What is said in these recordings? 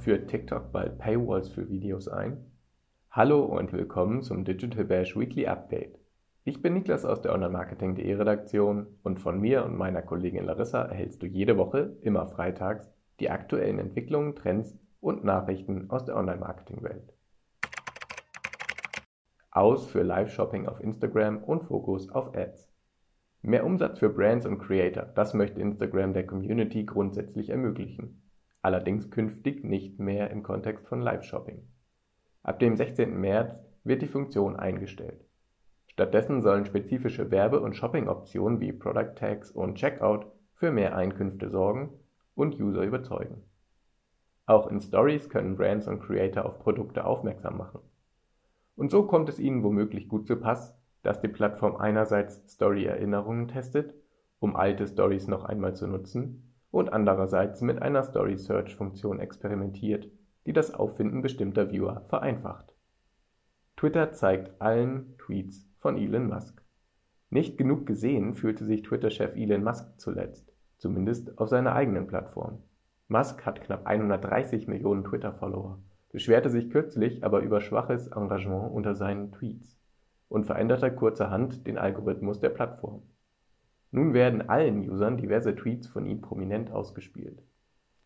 Führt TikTok bald Paywalls für Videos ein? Hallo und willkommen zum Digital Bash Weekly Update. Ich bin Niklas aus der Online-Marketing.de Redaktion und von mir und meiner Kollegin Larissa erhältst du jede Woche, immer freitags, die aktuellen Entwicklungen, Trends und Nachrichten aus der Online-Marketing-Welt. Aus für Live-Shopping auf Instagram und Fokus auf Ads. Mehr Umsatz für Brands und Creator, das möchte Instagram der Community grundsätzlich ermöglichen. Allerdings künftig nicht mehr im Kontext von Live-Shopping. Ab dem 16. März wird die Funktion eingestellt. Stattdessen sollen spezifische Werbe- und Shopping-Optionen wie Product Tags und Checkout für mehr Einkünfte sorgen und User überzeugen. Auch in Stories können Brands und Creator auf Produkte aufmerksam machen. Und so kommt es ihnen womöglich gut zu Pass, dass die Plattform einerseits Story-Erinnerungen testet, um alte Stories noch einmal zu nutzen, und andererseits mit einer Story-Search-Funktion experimentiert, die das Auffinden bestimmter Viewer vereinfacht. Twitter zeigt allen Tweets von Elon Musk. Nicht genug gesehen fühlte sich Twitter-Chef Elon Musk zuletzt, zumindest auf seiner eigenen Plattform. Musk hat knapp 130 Millionen Twitter-Follower, beschwerte sich kürzlich aber über schwaches Engagement unter seinen Tweets und veränderte kurzerhand den Algorithmus der Plattform. Nun werden allen Usern diverse Tweets von ihm prominent ausgespielt.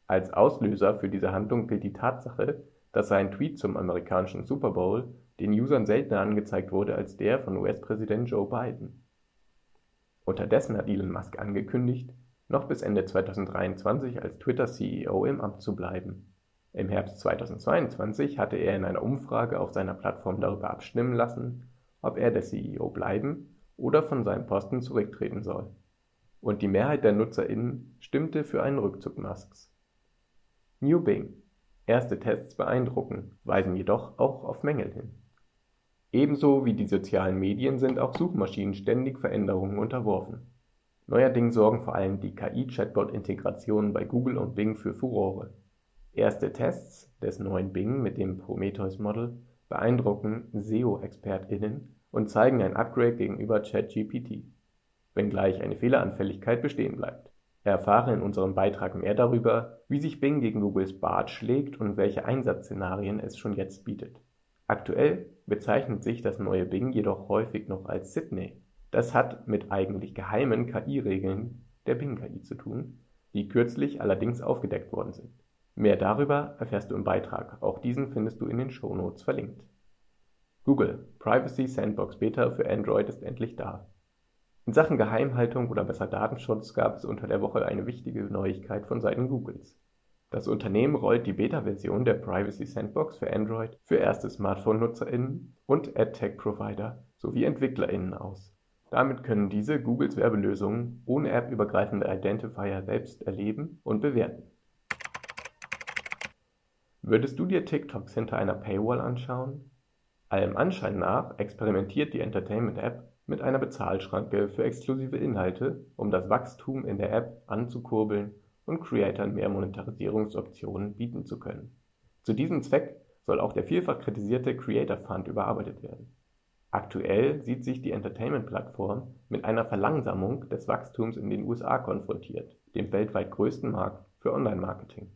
Als Auslöser für diese Handlung gilt die Tatsache, dass sein Tweet zum amerikanischen Super Bowl den Usern seltener angezeigt wurde als der von US-Präsident Joe Biden. Unterdessen hat Elon Musk angekündigt, noch bis Ende 2023 als Twitter-CEO im Amt zu bleiben. Im Herbst 2022 hatte er in einer Umfrage auf seiner Plattform darüber abstimmen lassen, ob er der CEO bleiben oder von seinem Posten zurücktreten soll. Und die Mehrheit der NutzerInnen stimmte für einen Rückzug Musks. New Bing. Erste Tests beeindrucken, weisen jedoch auch auf Mängel hin. Ebenso wie die sozialen Medien sind auch Suchmaschinen ständig Veränderungen unterworfen. Neuerdings sorgen vor allem die KI-Chatbot-Integrationen bei Google und Bing für Furore. Erste Tests des neuen Bing mit dem Prometheus-Model beeindrucken SEO-ExpertInnen und zeigen ein Upgrade gegenüber ChatGPT, wenngleich eine Fehleranfälligkeit bestehen bleibt. Erfahre in unserem Beitrag mehr darüber, wie sich Bing gegen Googles Bart schlägt und welche Einsatzszenarien es schon jetzt bietet. Aktuell bezeichnet sich das neue Bing jedoch häufig noch als Sydney. Das hat mit eigentlich geheimen KI-Regeln der Bing-KI zu tun, die kürzlich allerdings aufgedeckt worden sind. Mehr darüber erfährst du im Beitrag, auch diesen findest du in den Shownotes verlinkt. Google Privacy Sandbox Beta für Android ist endlich da. In Sachen Geheimhaltung oder besser Datenschutz gab es unter der Woche eine wichtige Neuigkeit von Seiten Googles. Das Unternehmen rollt die Beta-Version der Privacy Sandbox für Android für erste Smartphone-NutzerInnen und AdTech-Provider sowie EntwicklerInnen aus. Damit können diese Googles Werbelösungen ohne appübergreifende Identifier selbst erleben und bewerten. Würdest du dir TikToks hinter einer Paywall anschauen? Allem Anschein nach experimentiert die Entertainment-App mit einer Bezahlschranke für exklusive Inhalte, um das Wachstum in der App anzukurbeln und Creatern mehr Monetarisierungsoptionen bieten zu können. Zu diesem Zweck soll auch der vielfach kritisierte Creator Fund überarbeitet werden. Aktuell sieht sich die Entertainment-Plattform mit einer Verlangsamung des Wachstums in den USA konfrontiert, dem weltweit größten Markt für Online-Marketing.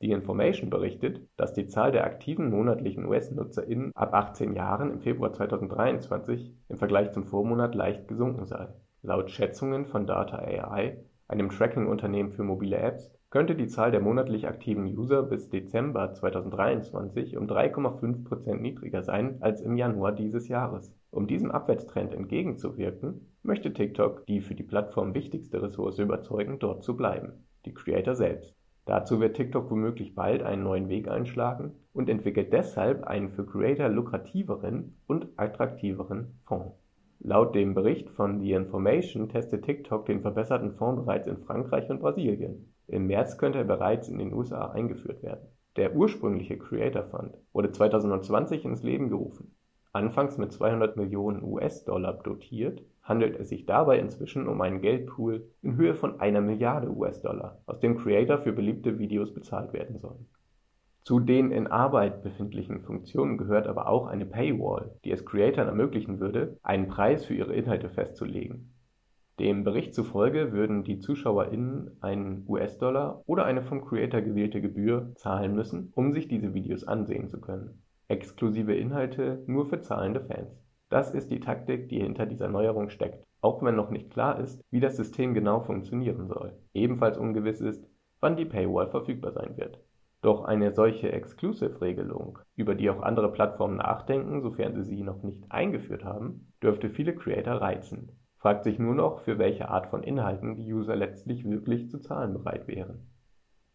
Die Information berichtet, dass die Zahl der aktiven monatlichen US-NutzerInnen ab 18 Jahren im Februar 2023 im Vergleich zum Vormonat leicht gesunken sei. Laut Schätzungen von Data AI, einem Tracking-Unternehmen für mobile Apps, könnte die Zahl der monatlich aktiven User bis Dezember 2023 um 3,5% niedriger sein als im Januar dieses Jahres. Um diesem Abwärtstrend entgegenzuwirken, möchte TikTok die für die Plattform wichtigste Ressource überzeugen, dort zu bleiben, die Creator selbst. Dazu wird TikTok womöglich bald einen neuen Weg einschlagen und entwickelt deshalb einen für Creator lukrativeren und attraktiveren Fonds. Laut dem Bericht von The Information testet TikTok den verbesserten Fonds bereits in Frankreich und Brasilien. Im März könnte er bereits in den USA eingeführt werden. Der ursprüngliche Creator Fund wurde 2020 ins Leben gerufen. Anfangs mit 200 Millionen US-Dollar dotiert handelt es sich dabei inzwischen um einen Geldpool in Höhe von einer Milliarde US-Dollar, aus dem Creator für beliebte Videos bezahlt werden sollen. Zu den in Arbeit befindlichen Funktionen gehört aber auch eine Paywall, die es Creatoren ermöglichen würde, einen Preis für ihre Inhalte festzulegen. Dem Bericht zufolge würden die ZuschauerInnen einen US-Dollar oder eine vom Creator gewählte Gebühr zahlen müssen, um sich diese Videos ansehen zu können. Exklusive Inhalte nur für zahlende Fans. Das ist die Taktik, die hinter dieser Neuerung steckt, auch wenn noch nicht klar ist, wie das System genau funktionieren soll. Ebenfalls ungewiss ist, wann die Paywall verfügbar sein wird. Doch eine solche Exclusive-Regelung, über die auch andere Plattformen nachdenken, sofern sie sie noch nicht eingeführt haben, dürfte viele Creator reizen. Fragt sich nur noch, für welche Art von Inhalten die User letztlich wirklich zu zahlen bereit wären.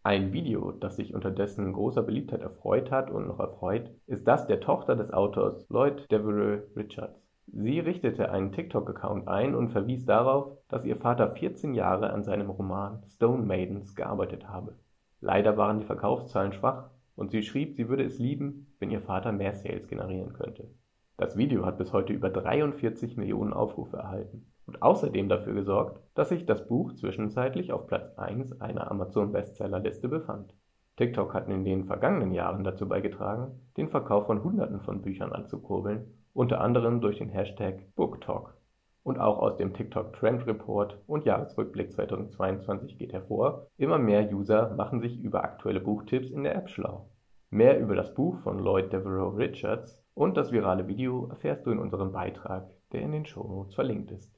Ein Video, das sich unterdessen großer Beliebtheit erfreut hat und noch erfreut, ist das der Tochter des Autors Lloyd Devereux Richards. Sie richtete einen TikTok-Account ein und verwies darauf, dass ihr Vater 14 Jahre an seinem Roman Stone Maidens gearbeitet habe. Leider waren die Verkaufszahlen schwach und sie schrieb, sie würde es lieben, wenn ihr Vater mehr Sales generieren könnte. Das Video hat bis heute über 43 Millionen Aufrufe erhalten und außerdem dafür gesorgt, dass sich das Buch zwischenzeitlich auf Platz 1 einer Amazon-Bestsellerliste befand. TikTok hat in den vergangenen Jahren dazu beigetragen, den Verkauf von Hunderten von Büchern anzukurbeln, unter anderem durch den Hashtag BookTalk. Und auch aus dem TikTok Trend Report und Jahresrückblick 2022 geht hervor, immer mehr User machen sich über aktuelle Buchtipps in der App schlau. Mehr über das Buch von Lloyd Devereaux Richards und das virale Video erfährst du in unserem Beitrag, der in den Shownotes verlinkt ist.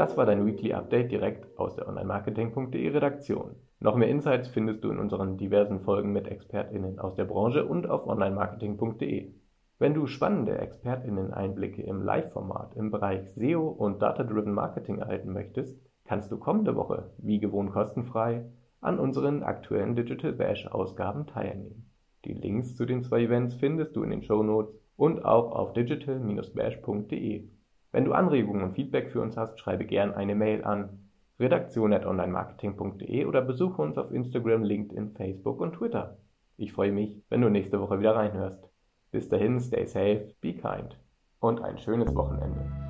Das war dein Weekly Update direkt aus der Online-Marketing.de Redaktion. Noch mehr Insights findest du in unseren diversen Folgen mit ExpertInnen aus der Branche und auf Online-Marketing.de. Wenn du spannende ExpertInnen-Einblicke im Live-Format im Bereich SEO und Data-Driven Marketing erhalten möchtest, kannst du kommende Woche, wie gewohnt kostenfrei, an unseren aktuellen Digital Bash Ausgaben teilnehmen. Die Links zu den zwei Events findest du in den Show Notes und auch auf digital-bash.de. Wenn du Anregungen und Feedback für uns hast, schreibe gern eine Mail an redaktion.onlinemarketing.de oder besuche uns auf Instagram, LinkedIn, Facebook und Twitter. Ich freue mich, wenn du nächste Woche wieder reinhörst. Bis dahin, stay safe, be kind und ein schönes Wochenende.